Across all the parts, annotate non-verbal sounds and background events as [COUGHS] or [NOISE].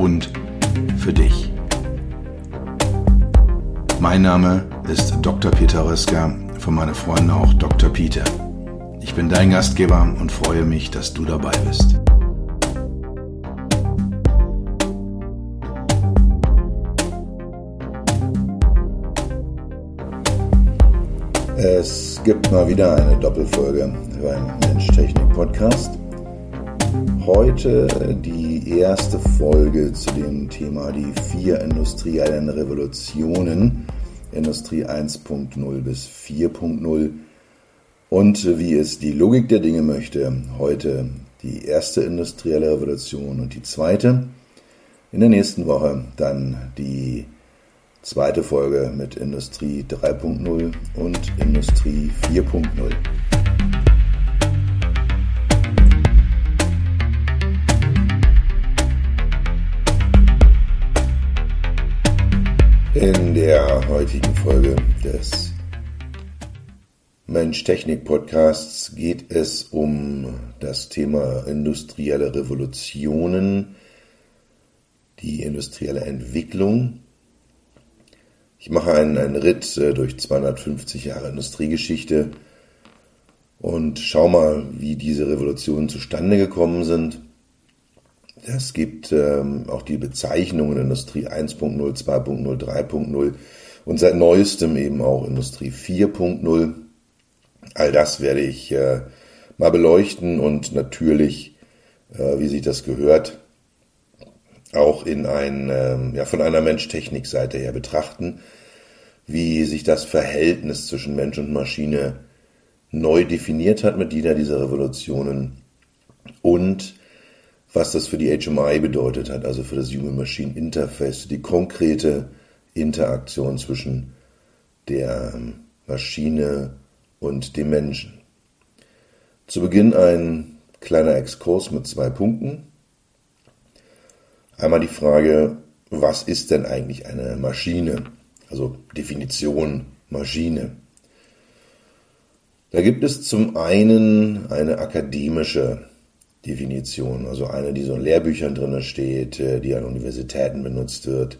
und für dich. Mein Name ist Dr. Peter Röska, von meinen Freunden auch Dr. Peter. Ich bin dein Gastgeber und freue mich, dass du dabei bist. Es gibt mal wieder eine Doppelfolge beim Mensch-Technik-Podcast. Heute die erste Folge zu dem Thema die vier industriellen Revolutionen, Industrie 1.0 bis 4.0 und wie es die Logik der Dinge möchte, heute die erste industrielle Revolution und die zweite. In der nächsten Woche dann die zweite Folge mit Industrie 3.0 und Industrie 4.0. In der heutigen Folge des Mensch-Technik-Podcasts geht es um das Thema industrielle Revolutionen, die industrielle Entwicklung. Ich mache einen, einen Ritt äh, durch 250 Jahre Industriegeschichte und schau mal, wie diese Revolutionen zustande gekommen sind es gibt ähm, auch die Bezeichnungen Industrie 1.0, 2.0, 3.0 und seit neuestem eben auch Industrie 4.0. All das werde ich äh, mal beleuchten und natürlich, äh, wie sich das gehört, auch in ein, äh, ja, von einer Mensch-Technik-Seite her betrachten, wie sich das Verhältnis zwischen Mensch und Maschine neu definiert hat mit jeder dieser Revolutionen und was das für die HMI bedeutet hat, also für das Human Machine Interface, die konkrete Interaktion zwischen der ähm, Maschine und dem Menschen. Zu Beginn ein kleiner Exkurs mit zwei Punkten. Einmal die Frage, was ist denn eigentlich eine Maschine? Also Definition Maschine. Da gibt es zum einen eine akademische Definition, also eine, die so in Lehrbüchern drin steht, äh, die an Universitäten benutzt wird.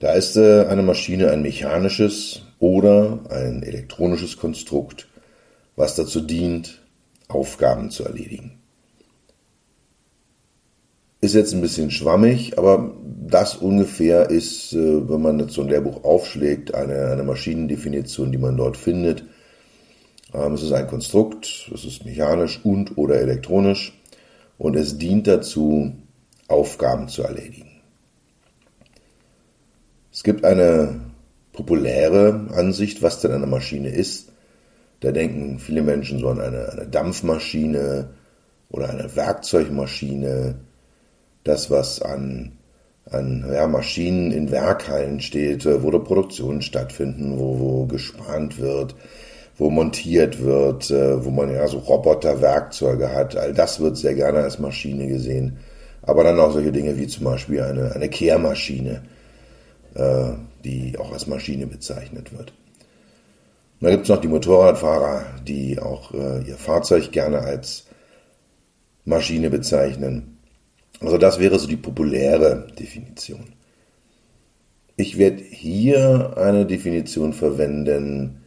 Da ist äh, eine Maschine ein mechanisches oder ein elektronisches Konstrukt, was dazu dient, Aufgaben zu erledigen. Ist jetzt ein bisschen schwammig, aber das ungefähr ist, äh, wenn man jetzt so ein Lehrbuch aufschlägt, eine, eine Maschinendefinition, die man dort findet. Ähm, es ist ein Konstrukt, es ist mechanisch und oder elektronisch und es dient dazu, Aufgaben zu erledigen. Es gibt eine populäre Ansicht, was denn eine Maschine ist. Da denken viele Menschen so an eine, eine Dampfmaschine oder eine Werkzeugmaschine, das, was an, an ja, Maschinen in Werkhallen steht, wo der Produktionen stattfinden, wo, wo gespannt wird, wo montiert wird, äh, wo man ja so Roboterwerkzeuge hat. All das wird sehr gerne als Maschine gesehen. Aber dann auch solche Dinge wie zum Beispiel eine, eine Kehrmaschine, äh, die auch als Maschine bezeichnet wird. Und da gibt es noch die Motorradfahrer, die auch äh, ihr Fahrzeug gerne als Maschine bezeichnen. Also das wäre so die populäre Definition. Ich werde hier eine Definition verwenden,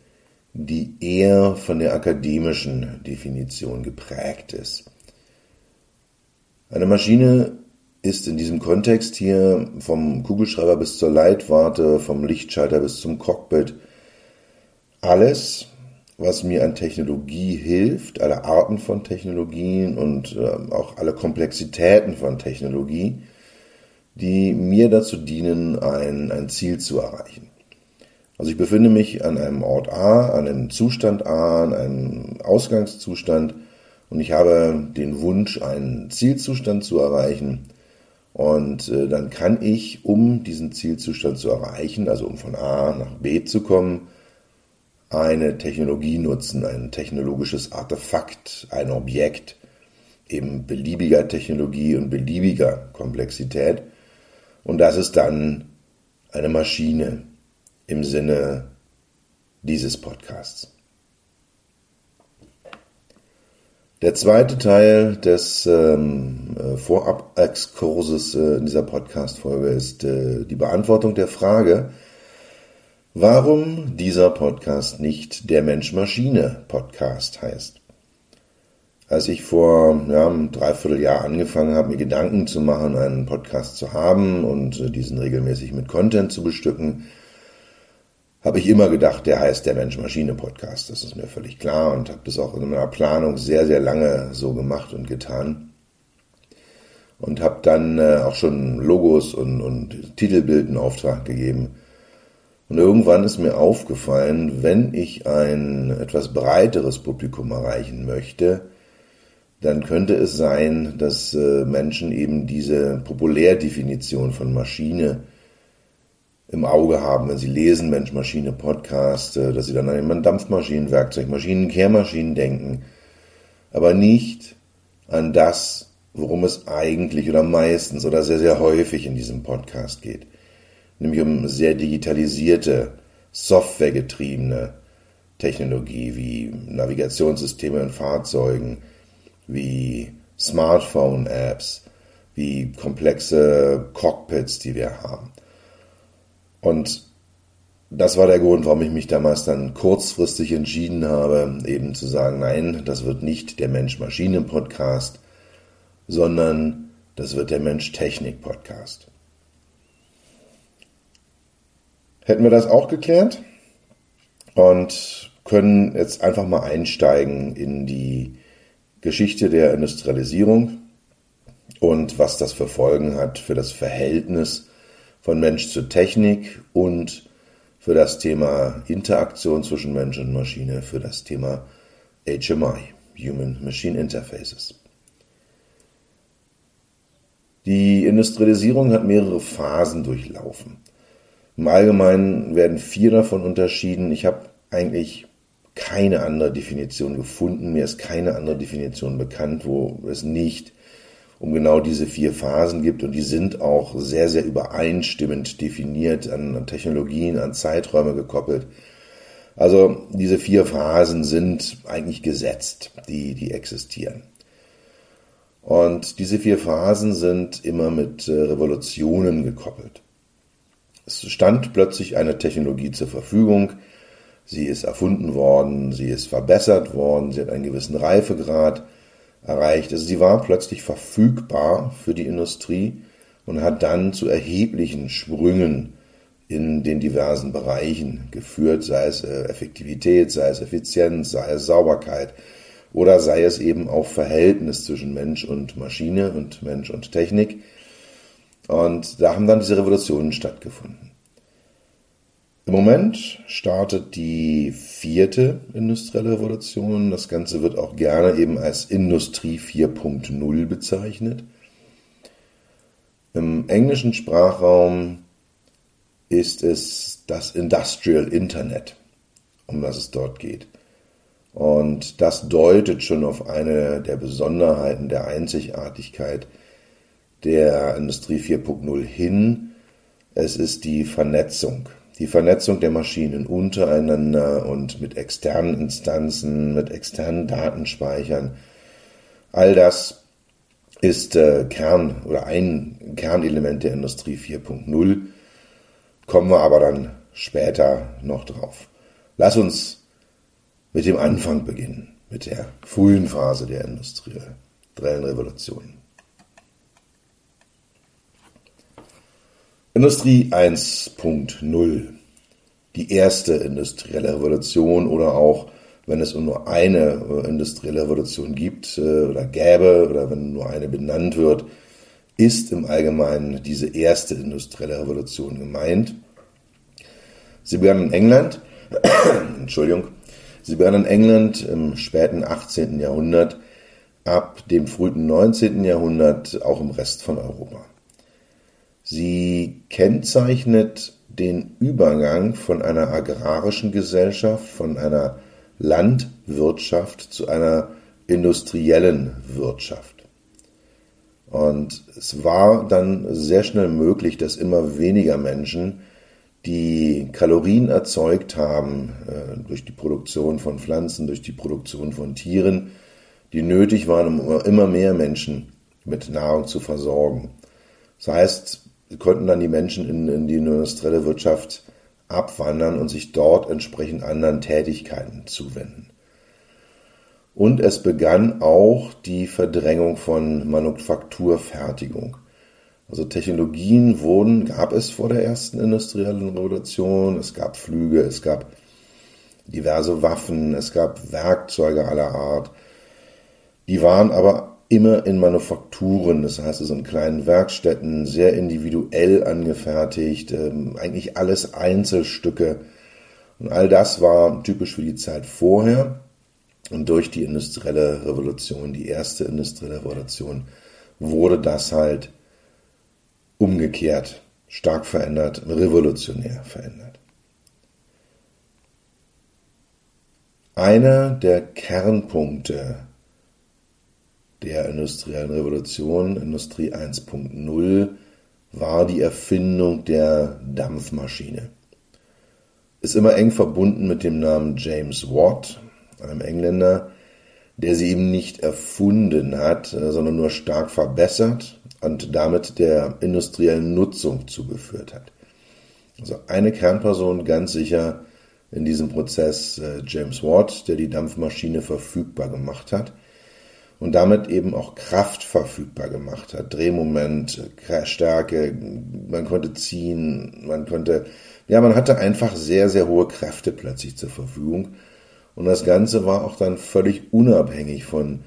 die eher von der akademischen Definition geprägt ist. Eine Maschine ist in diesem Kontext hier vom Kugelschreiber bis zur Leitwarte, vom Lichtschalter bis zum Cockpit alles, was mir an Technologie hilft, alle Arten von Technologien und äh, auch alle Komplexitäten von Technologie, die mir dazu dienen, ein, ein Ziel zu erreichen. Also ich befinde mich an einem Ort A, an einem Zustand A, an einem Ausgangszustand und ich habe den Wunsch, einen Zielzustand zu erreichen. Und äh, dann kann ich, um diesen Zielzustand zu erreichen, also um von A nach B zu kommen, eine Technologie nutzen, ein technologisches Artefakt, ein Objekt, eben beliebiger Technologie und beliebiger Komplexität. Und das ist dann eine Maschine im Sinne dieses Podcasts. Der zweite Teil des ähm, äh, Vorab-Exkurses äh, in dieser Podcast-Folge ist äh, die Beantwortung der Frage, warum dieser Podcast nicht der Mensch-Maschine-Podcast heißt. Als ich vor ja, einem Dreivierteljahr angefangen habe, mir Gedanken zu machen, einen Podcast zu haben und äh, diesen regelmäßig mit Content zu bestücken, habe ich immer gedacht, der heißt der Mensch-Maschine-Podcast. Das ist mir völlig klar und habe das auch in meiner Planung sehr, sehr lange so gemacht und getan. Und habe dann äh, auch schon Logos und, und Titelbild in Auftrag gegeben. Und irgendwann ist mir aufgefallen, wenn ich ein etwas breiteres Publikum erreichen möchte, dann könnte es sein, dass äh, Menschen eben diese Populärdefinition von Maschine im Auge haben, wenn sie lesen Mensch-Maschine-Podcast, dass sie dann an ein Dampfmaschinenwerkzeug, Maschinen, Kehrmaschinen denken, aber nicht an das, worum es eigentlich oder meistens oder sehr, sehr häufig in diesem Podcast geht. Nämlich um sehr digitalisierte, softwaregetriebene Technologie wie Navigationssysteme in Fahrzeugen, wie Smartphone-Apps, wie komplexe Cockpits, die wir haben. Und das war der Grund, warum ich mich damals dann kurzfristig entschieden habe, eben zu sagen, nein, das wird nicht der Mensch-Maschinen-Podcast, sondern das wird der Mensch-Technik-Podcast. Hätten wir das auch geklärt und können jetzt einfach mal einsteigen in die Geschichte der Industrialisierung und was das für Folgen hat für das Verhältnis von Mensch zu Technik und für das Thema Interaktion zwischen Mensch und Maschine, für das Thema HMI, Human Machine Interfaces. Die Industrialisierung hat mehrere Phasen durchlaufen. Im Allgemeinen werden vier davon unterschieden. Ich habe eigentlich keine andere Definition gefunden. Mir ist keine andere Definition bekannt, wo es nicht um genau diese vier Phasen gibt und die sind auch sehr, sehr übereinstimmend definiert, an, Technologien, an Zeiträume gekoppelt. Also diese vier Phasen sind eigentlich gesetzt, die, die existieren. Und diese vier Phasen sind immer mit äh, Revolutionen gekoppelt. Es stand plötzlich eine Technologie zur Verfügung, sie ist erfunden worden, sie ist verbessert worden, sie hat einen gewissen Reifegrad, erreicht. Also sie war plötzlich verfügbar für die Industrie und hat dann zu erheblichen Sprüngen in den diversen Bereichen geführt, sei es äh, Effektivität, sei es Effizienz, sei es Sauberkeit oder sei es eben auch Verhältnis zwischen Mensch und Maschine und Mensch und Technik. Und da haben dann diese Revolutionen stattgefunden. Im Moment startet die vierte industrielle Revolution. Das Ganze wird auch gerne eben als Industrie 4.0 bezeichnet. Im englischen Sprachraum ist es das Industrial Internet, um das es dort geht. Und das deutet schon auf eine der Besonderheiten der Einzigartigkeit der Industrie 4.0 hin. Es ist die Vernetzung die Vernetzung der Maschinen untereinander und mit externen Instanzen, mit externen Datenspeichern. All das ist äh, Kern oder ein Kernelement der Industrie 4.0. Kommen wir aber dann später noch drauf. Lass uns mit dem Anfang beginnen, mit der frühen Phase der industriellen Revolution. Industrie 1.0. Die erste industrielle Revolution oder auch, wenn es nur eine äh, industrielle Revolution gibt äh, oder gäbe oder wenn nur eine benannt wird, ist im Allgemeinen diese erste industrielle Revolution gemeint. Sie begann in England, [COUGHS] Entschuldigung, sie begann in England im späten 18. Jahrhundert, ab dem frühen 19. Jahrhundert auch im Rest von Europa. Sie kennzeichnet den Übergang von einer agrarischen Gesellschaft, von einer Landwirtschaft zu einer industriellen Wirtschaft. Und es war dann sehr schnell möglich, dass immer weniger Menschen die Kalorien erzeugt haben äh, durch die Produktion von Pflanzen, durch die Produktion von Tieren, die nötig waren, um immer mehr Menschen mit Nahrung zu versorgen. Das heißt, konnten dann die Menschen in, in die industrielle Wirtschaft abwandern und sich dort entsprechend anderen Tätigkeiten zuwenden. Und es begann auch die Verdrängung von Manufakturfertigung. Also Technologien wurden, gab es vor der ersten industriellen Revolution, es gab Flüge, es gab diverse Waffen, es gab Werkzeuge aller Art. Die waren aber immer in Manufakturen, das heißt also in kleinen Werkstätten, sehr individuell angefertigt, ähm, eigentlich alles Einzelstücke. Und all das war typisch für die Zeit vorher. Und durch die industrielle Revolution, die erste industrielle Revolution, wurde das halt umgekehrt, stark verändert, revolutionär verändert. Einer der Kernpunkte der industriellen Revolution, Industrie 1.0, war die Erfindung der Dampfmaschine. Ist immer eng verbunden mit dem Namen James Watt, einem Engländer, der sie eben nicht erfunden hat, sondern nur stark verbessert und damit der industriellen Nutzung zugeführt hat. Also eine Kernperson ganz sicher in diesem Prozess äh, James Watt, der die Dampfmaschine verfügbar gemacht hat und damit eben auch Kraft verfügbar gemacht hat. Drehmoment, Stärke, man konnte ziehen, man konnte, ja, man hatte einfach sehr, sehr hohe Kräfte plötzlich zur Verfügung. Und das Ganze war auch dann völlig unabhängig von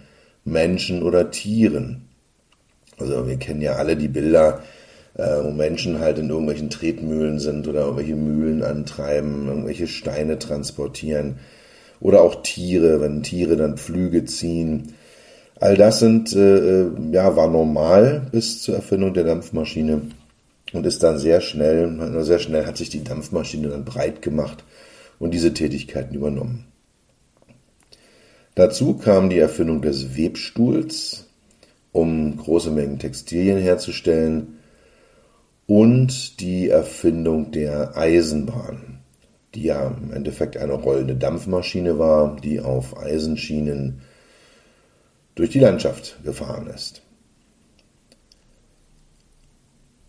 Menschen oder Tieren. Also wir kennen ja alle die Bilder, äh, wo Menschen halt in irgendwelchen Tretmühlen sind oder irgendwelche Mühlen antreiben, irgendwelche Steine transportieren oder auch Tiere, wenn Tiere dann Pflüge ziehen. All das sind, äh, äh, ja, war normal bis zur Erfindung der Dampfmaschine und ist dann sehr schnell, sehr schnell hat sich die Dampfmaschine dann breit gemacht und diese Tätigkeiten übernommen. Dazu kam die Erfindung des Webstuhls, um große Mengen Textilien herzustellen und die Erfindung der Eisenbahn, die ja im Endeffekt eine rollende Dampfmaschine war, die auf Eisenschienen durch die Landschaft gefahren ist.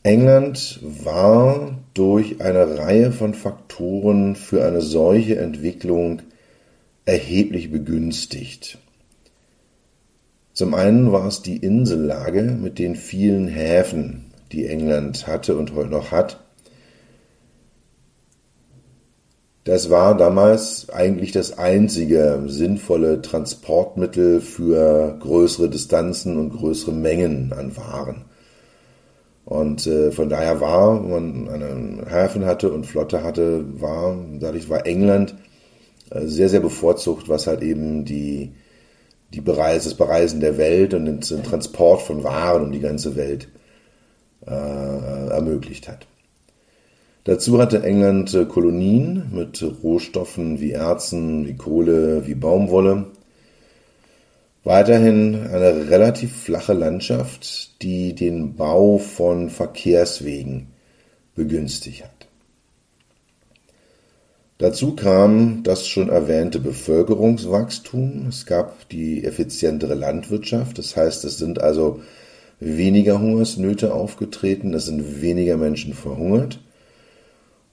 England war durch eine Reihe von Faktoren für eine solche Entwicklung erheblich begünstigt. Zum einen war es die Insellage mit den vielen Häfen, die England hatte und heute noch hat, Das war damals eigentlich das einzige sinnvolle Transportmittel für größere Distanzen und größere Mengen an Waren. Und äh, von daher war, wenn man einen Häfen hatte und Flotte hatte, war, dadurch war England äh, sehr, sehr bevorzugt, was halt eben die, die Bereis, das Bereisen der Welt und den, den Transport von Waren um die ganze Welt äh, ermöglicht hat. Dazu hatte England äh, Kolonien mit Rohstoffen wie Erzen, wie Kohle, wie Baumwolle. Weiterhin eine relativ flache Landschaft, die den Bau von Verkehrswegen begünstigt hat. Dazu kam das schon erwähnte Bevölkerungswachstum. Es gab die effizientere Landwirtschaft. Das heißt, es sind also weniger Hungersnöte aufgetreten, es sind weniger Menschen verhungert.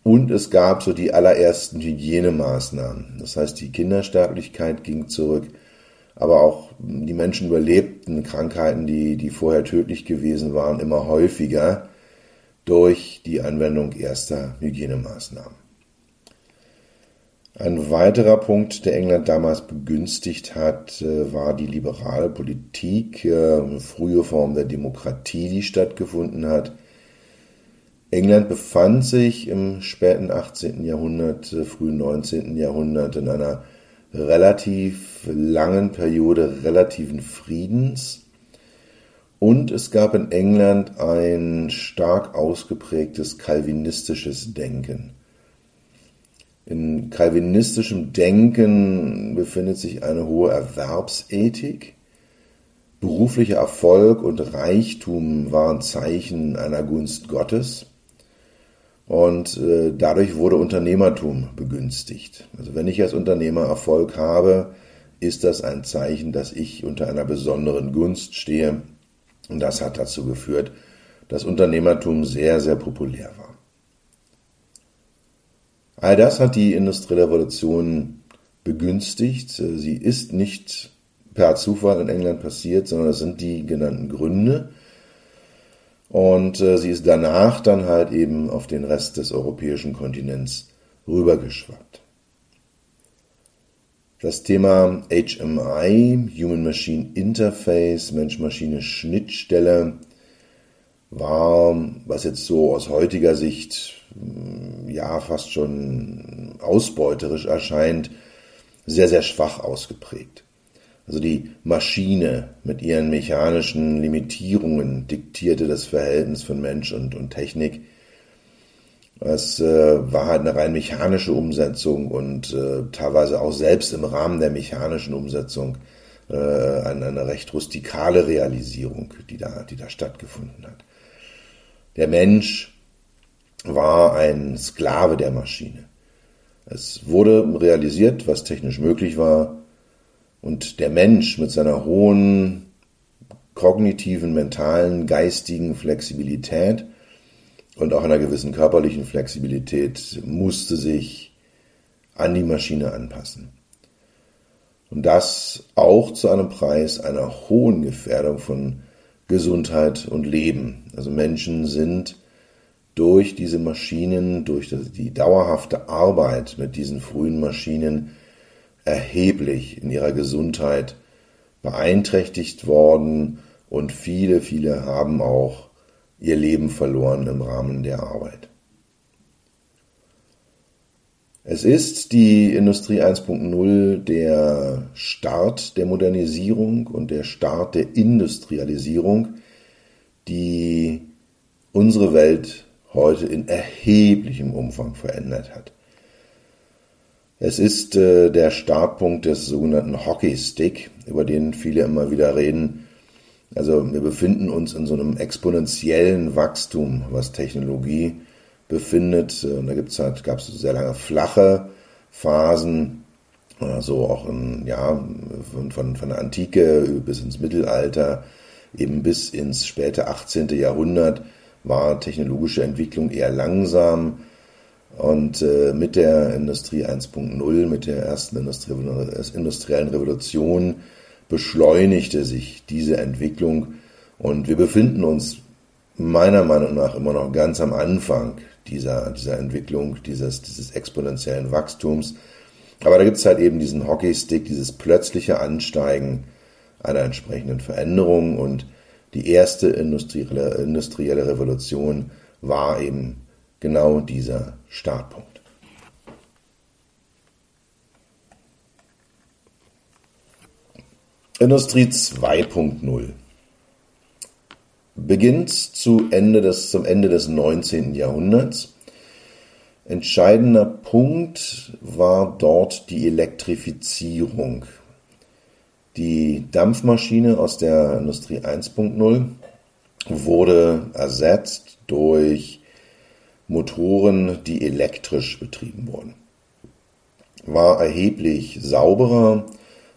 Und es gab so die allerersten Hygienemaßnahmen. Das heißt, die Kindersterblichkeit ging zurück, aber auch die Menschen überlebten Krankheiten, die, die vorher tödlich gewesen waren, immer häufiger durch die Anwendung erster Hygienemaßnahmen. Ein weiterer Punkt, der England damals begünstigt hat, äh, war die liberale Politik, äh, eine frühe Form der Demokratie, die stattgefunden hat England befand sich im späten 18. Jahrhundert, äh, frühen 19. Jahrhundert in einer relativ langen Periode relativen Friedens Und es gab in England ein stark ausgeprägtes kalvinistisches Denken. In kalvinistischem Denken befindet sich eine hohe Erwerbsethik. Beruflicher Erfolg und Reichtum waren Zeichen einer Gunst Gottes. Und äh, dadurch wurde Unternehmertum begünstigt. Also wenn ich als Unternehmer Erfolg habe, ist das ein Zeichen, dass ich unter einer besonderen Gunst stehe. Und das hat dazu geführt, dass Unternehmertum sehr, sehr populär war. All das hat die industrielle Revolution begünstigt. Sie ist nicht per Zufall in England passiert, sondern das sind die genannten Gründe. Und äh, sie ist danach dann halt eben auf den Rest des europäischen Kontinents rübergeschwappt. Das Thema HMI, Human Machine Interface, Mensch-Maschine-Schnittstelle, war, was jetzt so aus heutiger Sicht hm, ja fast schon ausbeuterisch erscheint, sehr, sehr schwach ausgeprägt. Also die Maschine mit ihren mechanischen Limitierungen diktierte das Verhältnis von Mensch und, und Technik. Es äh, war halt eine rein mechanische Umsetzung und äh, teilweise auch selbst im Rahmen der mechanischen Umsetzung äh, eine, eine recht rustikale Realisierung, die da, die da stattgefunden hat. Der Mensch war ein Sklave der Maschine. Es wurde realisiert, was technisch möglich war, und der Mensch mit seiner hohen kognitiven, mentalen, geistigen Flexibilität und auch einer gewissen körperlichen Flexibilität musste sich an die Maschine anpassen. Und das auch zu einem Preis einer hohen Gefährdung von Gesundheit und Leben. Also Menschen sind durch diese Maschinen, durch die dauerhafte Arbeit mit diesen frühen Maschinen erheblich in ihrer Gesundheit beeinträchtigt worden und viele, viele haben auch ihr Leben verloren im Rahmen der Arbeit. Es ist die Industrie 1.0 der Start der Modernisierung und der Start der Industrialisierung, die unsere Welt heute in erheblichem Umfang verändert hat. Es ist äh, der Startpunkt des sogenannten Hockeystick, über den viele immer wieder reden. Also wir befinden uns in so einem exponentiellen Wachstum, was Technologie befindet. Und da halt, gab es sehr lange flache Phasen, also auch in, ja, von, von, von der Antike bis ins Mittelalter, eben bis ins späte 18. Jahrhundert war technologische Entwicklung eher langsam und äh, mit der Industrie 1.0, mit der ersten industriellen Revolution beschleunigte sich diese Entwicklung und wir befinden uns meiner Meinung nach immer noch ganz am Anfang dieser, dieser Entwicklung, dieses, dieses exponentiellen Wachstums. Aber da gibt es halt eben diesen Hockeystick, dieses plötzliche Ansteigen einer entsprechenden Veränderung und die erste industrielle, industrielle Revolution war eben genau dieser Startpunkt. Industrie 2.0 beginnt zu Ende des, zum Ende des 19. Jahrhunderts. Entscheidender Punkt war dort die Elektrifizierung. Die Dampfmaschine aus der Industrie 1.0 wurde ersetzt durch Motoren, die elektrisch betrieben wurden. War erheblich sauberer,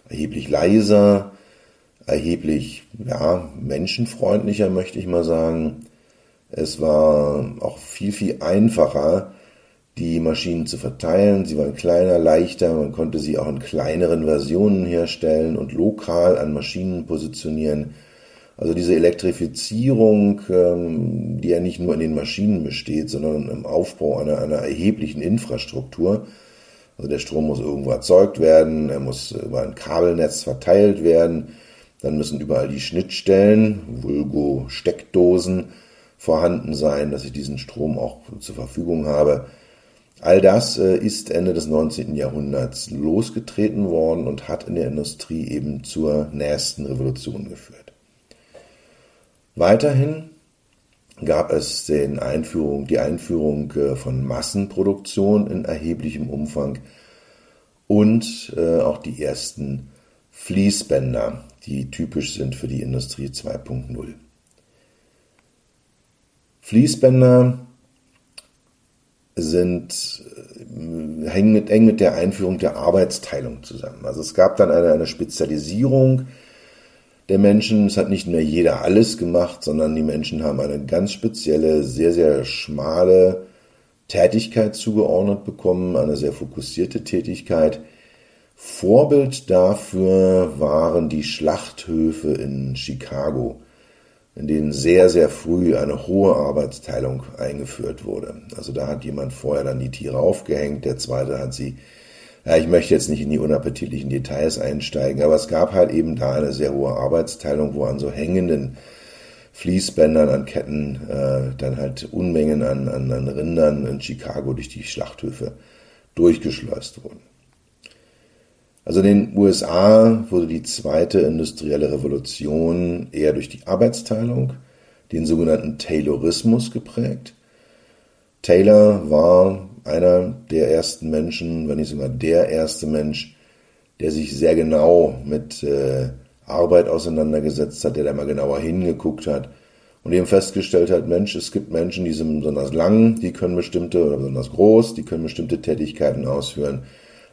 erheblich leiser, erheblich ja, menschenfreundlicher, möchte ich mal sagen. Es war auch viel, viel einfacher, die Maschinen zu verteilen. Sie waren kleiner, leichter, man konnte sie auch in kleineren Versionen herstellen und lokal an Maschinen positionieren. Also diese Elektrifizierung, ähm, die ja nicht nur in den Maschinen besteht, sondern im Aufbau einer, einer erheblichen Infrastruktur. Also der Strom muss irgendwo erzeugt werden, er muss über ein Kabelnetz verteilt werden, dann müssen überall die Schnittstellen, Vulgo Steckdosen, vorhanden sein, dass ich diesen Strom auch zur Verfügung habe. All das äh, ist Ende des 19. Jahrhunderts losgetreten worden und hat in der Industrie eben zur nächsten Revolution geführt. Weiterhin gab es den Einführung, die Einführung äh, von Massenproduktion in erheblichem Umfang und äh, auch die ersten Fließbänder, die typisch sind für die Industrie 2.0. Fließbänder sind, äh, hängen mit, eng mit der Einführung der Arbeitsteilung zusammen. Also es gab dann eine, eine Spezialisierung der Menschen. Es hat nicht mehr jeder alles gemacht, sondern die Menschen haben eine ganz spezielle, sehr, sehr schmale Tätigkeit zugeordnet bekommen, eine sehr fokussierte Tätigkeit. Vorbild dafür waren die Schlachthöfe in Chicago in denen sehr, sehr früh eine hohe Arbeitsteilung eingeführt wurde. Also da hat jemand vorher dann die Tiere aufgehängt, der zweite hat sie, ja, ich möchte jetzt nicht in die unappetitlichen Details einsteigen, aber es gab halt eben da eine sehr hohe Arbeitsteilung, wo an so hängenden Fließbändern, an Ketten, äh, dann halt Unmengen an, an, an Rindern in Chicago durch die Schlachthöfe durchgeschleust wurden. Also in den USA wurde die zweite industrielle Revolution eher durch die Arbeitsteilung, den sogenannten Taylorismus geprägt. Taylor war einer der ersten Menschen, wenn nicht sogar der erste Mensch, der sich sehr genau mit äh, Arbeit auseinandergesetzt hat, der da mal genauer hingeguckt hat und eben festgestellt hat, Mensch, es gibt Menschen, die sind besonders lang, die können bestimmte oder besonders groß, die können bestimmte Tätigkeiten ausführen.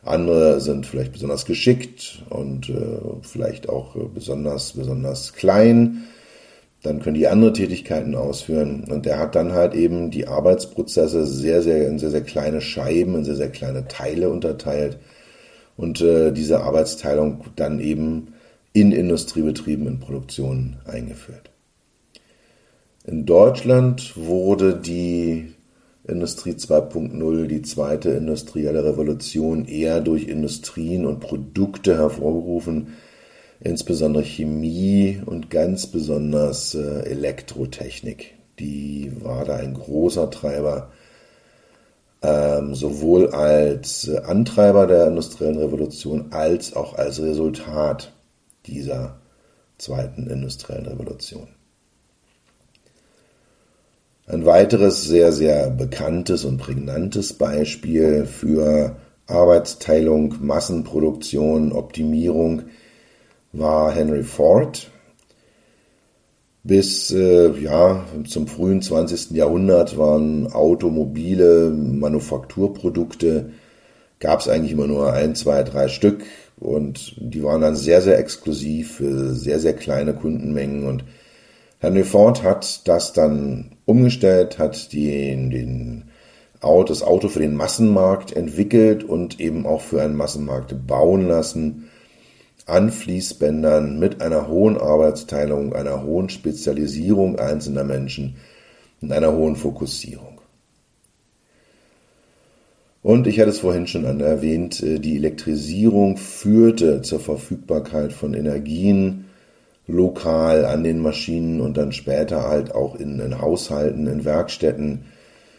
Andere sind vielleicht besonders geschickt und äh, vielleicht auch äh, besonders, besonders klein. Dann können die andere Tätigkeiten ausführen. Und der hat dann halt eben die Arbeitsprozesse sehr, sehr in sehr, sehr kleine Scheiben, in sehr, sehr kleine Teile unterteilt. Und äh, diese Arbeitsteilung dann eben in Industriebetrieben, in Produktionen eingeführt. In Deutschland wurde die Industrie 2.0, die zweite industrielle Revolution, eher durch Industrien und Produkte hervorgerufen, insbesondere Chemie und ganz besonders äh, Elektrotechnik. Die war da ein großer Treiber, ähm, sowohl als äh, Antreiber der industriellen Revolution als auch als Resultat dieser zweiten industriellen Revolution. Ein weiteres sehr, sehr bekanntes und prägnantes Beispiel für Arbeitsteilung, Massenproduktion, Optimierung war Henry Ford. Bis äh, ja, zum frühen 20. Jahrhundert waren automobile Manufakturprodukte, gab es eigentlich immer nur ein, zwei, drei Stück und die waren dann sehr, sehr exklusiv für sehr, sehr kleine Kundenmengen und Henry Ford hat das dann umgestellt, hat den, den Auto, das Auto für den Massenmarkt entwickelt und eben auch für einen Massenmarkt bauen lassen an Fließbändern mit einer hohen Arbeitsteilung, einer hohen Spezialisierung einzelner Menschen und einer hohen Fokussierung. Und ich hatte es vorhin schon erwähnt, äh, die Elektrisierung führte zur Verfügbarkeit von Energien, lokal an den Maschinen und dann später halt auch in, in Haushalten, in Werkstätten.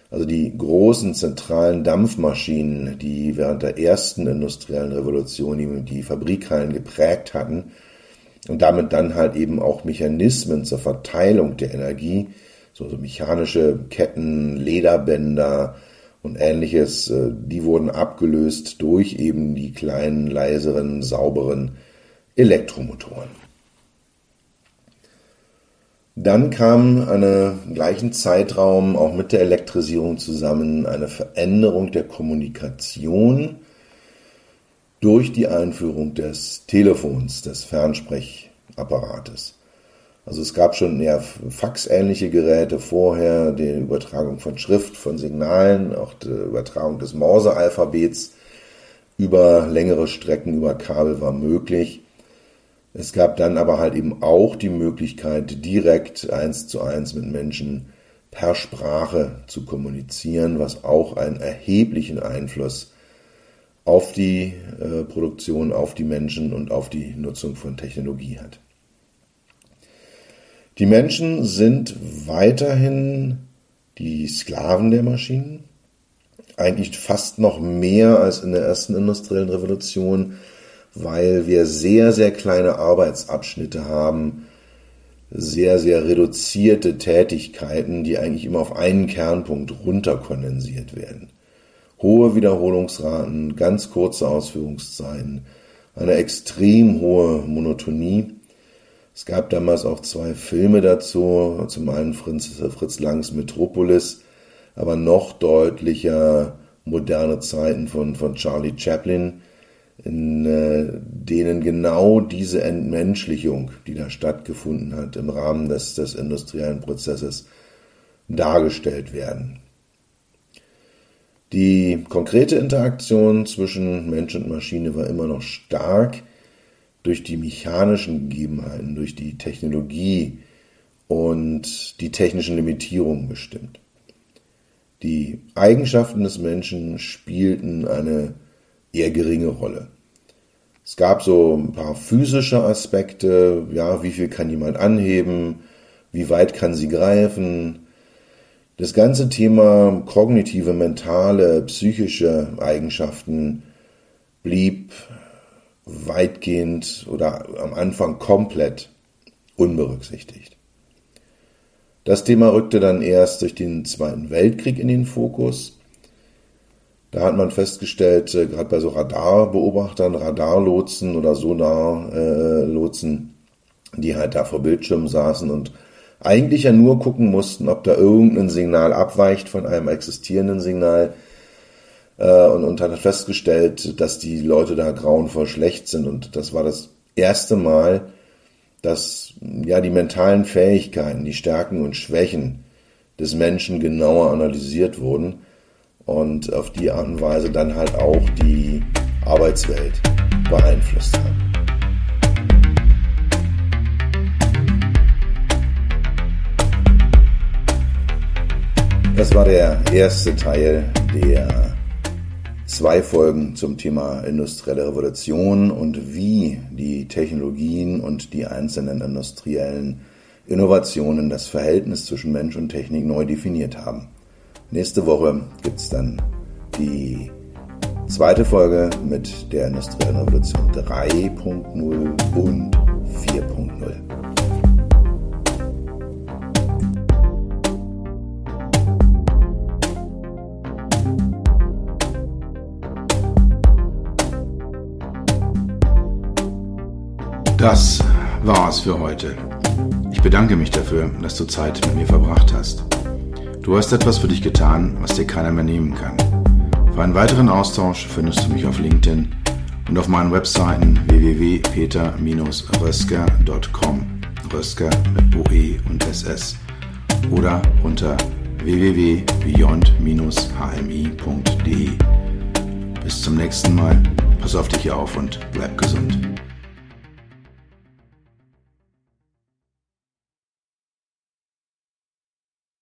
Also die großen zentralen Dampfmaschinen, die während der ersten industriellen Revolution die, die Fabrikhallen geprägt hatten und damit dann halt eben auch Mechanismen zur Verteilung der Energie, so, so mechanische Ketten, Lederbänder und ähnliches, äh, die wurden abgelöst durch eben die kleinen, leiseren, sauberen Elektromotoren. Dann kam eine gleichen Zeitraum auch mit der Elektrisierung zusammen eine Veränderung der Kommunikation durch die Einführung des Telefons, des Fernsprechapparates. Also es gab schon eher faxähnliche Geräte vorher, die Übertragung von Schrift, von Signalen, auch die Übertragung des Morse-Alphabets über längere Strecken über Kabel war möglich. Es gab dann aber halt eben auch die Möglichkeit, direkt eins zu eins mit Menschen per Sprache zu kommunizieren, was auch einen erheblichen Einfluss auf die äh, Produktion, auf die Menschen und auf die Nutzung von Technologie hat. Die Menschen sind weiterhin die Sklaven der Maschinen, eigentlich fast noch mehr als in der ersten industriellen Revolution, weil wir sehr, sehr kleine Arbeitsabschnitte haben, sehr, sehr reduzierte Tätigkeiten, die eigentlich immer auf einen Kernpunkt runterkondensiert werden. Hohe Wiederholungsraten, ganz kurze Ausführungszeiten, eine extrem hohe Monotonie. Es gab damals auch zwei Filme dazu, zum einen Fritz, Fritz Langs Metropolis, aber noch deutlicher moderne Zeiten von, von Charlie Chaplin, in äh, denen genau diese Entmenschlichung, die da stattgefunden hat im Rahmen des, des industriellen Prozesses, dargestellt werden. Die konkrete Interaktion zwischen Mensch und Maschine war immer noch stark durch die mechanischen Gegebenheiten, durch die Technologie und die technischen Limitierungen bestimmt. Die Eigenschaften des Menschen spielten eine eher geringe Rolle. Es gab so ein paar physische Aspekte, ja, wie viel kann jemand anheben, wie weit kann sie greifen. Das ganze Thema kognitive, mentale, psychische Eigenschaften blieb weitgehend oder am Anfang komplett unberücksichtigt. Das Thema rückte dann erst durch den Zweiten Weltkrieg in den Fokus. Da hat man festgestellt, äh, gerade bei so Radarbeobachtern, Radarlotsen oder Sonarlotsen, äh, die halt da vor Bildschirmen saßen und eigentlich ja nur gucken mussten, ob da irgendein Signal abweicht von einem existierenden Signal. Äh, und, und hat festgestellt, dass die Leute da grauenvoll schlecht sind. Und das war das erste Mal, dass ja die mentalen Fähigkeiten, die Stärken und Schwächen des Menschen genauer analysiert wurden und auf die Art und Weise dann halt auch die Arbeitswelt beeinflusst haben. Das war der erste Teil der zwei Folgen zum Thema industrielle Revolution und wie die Technologien und die einzelnen industriellen Innovationen das Verhältnis zwischen Mensch und Technik neu definiert haben. Nächste Woche gibt es dann die zweite Folge mit der industriellen Revolution 3.0 und 4.0. Das war's für heute. Ich bedanke mich dafür, dass du Zeit mit mir verbracht hast. Du hast etwas für dich getan, was dir keiner mehr nehmen kann. Für einen weiteren Austausch findest du mich auf LinkedIn und auf meinen Webseiten www.peter-rösker.com Rösker mit OE und SS oder unter www.beyond-hmi.de. Bis zum nächsten Mal. Pass auf dich auf und bleib gesund.